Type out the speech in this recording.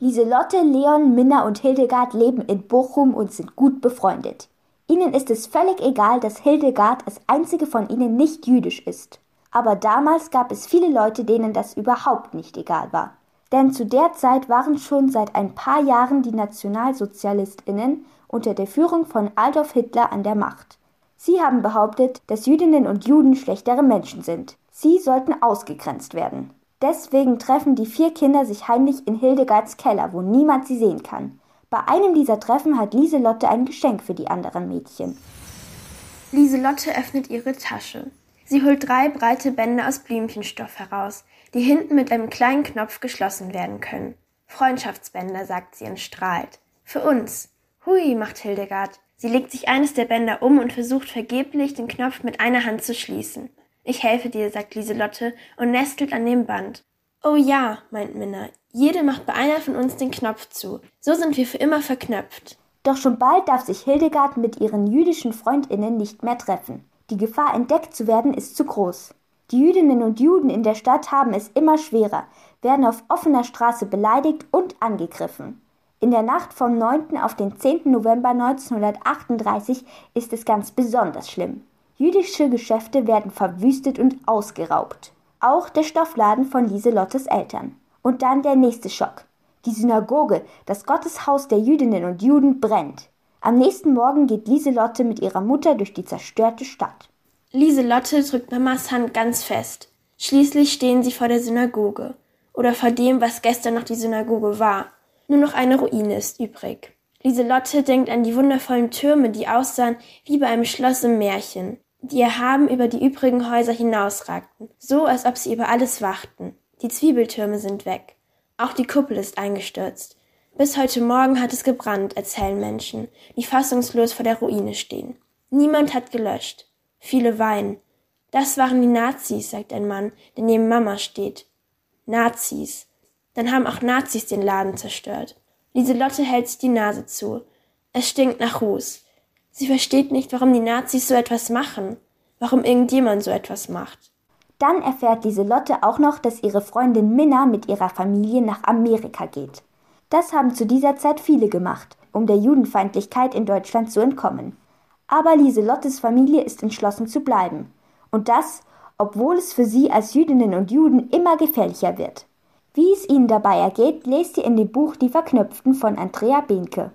Lieselotte, Leon, Minna und Hildegard leben in Bochum und sind gut befreundet. Ihnen ist es völlig egal, dass Hildegard als einzige von ihnen nicht jüdisch ist. Aber damals gab es viele Leute, denen das überhaupt nicht egal war. Denn zu der Zeit waren schon seit ein paar Jahren die Nationalsozialistinnen unter der Führung von Adolf Hitler an der Macht. Sie haben behauptet, dass Jüdinnen und Juden schlechtere Menschen sind. Sie sollten ausgegrenzt werden. Deswegen treffen die vier Kinder sich heimlich in Hildegards Keller, wo niemand sie sehen kann. Bei einem dieser Treffen hat Lieselotte ein Geschenk für die anderen Mädchen. Lieselotte öffnet ihre Tasche. Sie holt drei breite Bänder aus Blümchenstoff heraus, die hinten mit einem kleinen Knopf geschlossen werden können. Freundschaftsbänder, sagt sie und strahlt. Für uns. Hui, macht Hildegard. Sie legt sich eines der Bänder um und versucht vergeblich, den Knopf mit einer Hand zu schließen. Ich helfe dir, sagt Lieselotte und nestelt an dem Band. Oh ja, meint Minna, jede macht bei einer von uns den Knopf zu. So sind wir für immer verknöpft. Doch schon bald darf sich Hildegard mit ihren jüdischen Freundinnen nicht mehr treffen. Die Gefahr, entdeckt zu werden, ist zu groß. Die Jüdinnen und Juden in der Stadt haben es immer schwerer, werden auf offener Straße beleidigt und angegriffen. In der Nacht vom 9. auf den 10. November 1938 ist es ganz besonders schlimm. Jüdische Geschäfte werden verwüstet und ausgeraubt. Auch der Stoffladen von Lieselottes Eltern. Und dann der nächste Schock. Die Synagoge, das Gotteshaus der Jüdinnen und Juden, brennt. Am nächsten Morgen geht Lieselotte mit ihrer Mutter durch die zerstörte Stadt. Lieselotte drückt Mamas Hand ganz fest. Schließlich stehen sie vor der Synagoge. Oder vor dem, was gestern noch die Synagoge war. Nur noch eine Ruine ist übrig. Lieselotte denkt an die wundervollen Türme, die aussahen wie bei einem Schloss im Märchen, die erhaben über die übrigen Häuser hinausragten, so als ob sie über alles wachten. Die Zwiebeltürme sind weg. Auch die Kuppel ist eingestürzt. Bis heute Morgen hat es gebrannt, erzählen Menschen, die fassungslos vor der Ruine stehen. Niemand hat gelöscht. Viele weinen. Das waren die Nazis, sagt ein Mann, der neben Mama steht. Nazis. Dann haben auch Nazis den Laden zerstört. Lieselotte hält sich die Nase zu. Es stinkt nach Ruß. Sie versteht nicht, warum die Nazis so etwas machen, warum irgendjemand so etwas macht. Dann erfährt Lieselotte auch noch, dass ihre Freundin Minna mit ihrer Familie nach Amerika geht. Das haben zu dieser Zeit viele gemacht, um der Judenfeindlichkeit in Deutschland zu entkommen. Aber Lieselottes Familie ist entschlossen zu bleiben. Und das, obwohl es für sie als Jüdinnen und Juden immer gefährlicher wird. Wie es ihnen dabei ergeht, lest ihr in dem Buch Die Verknöpften von Andrea Behnke.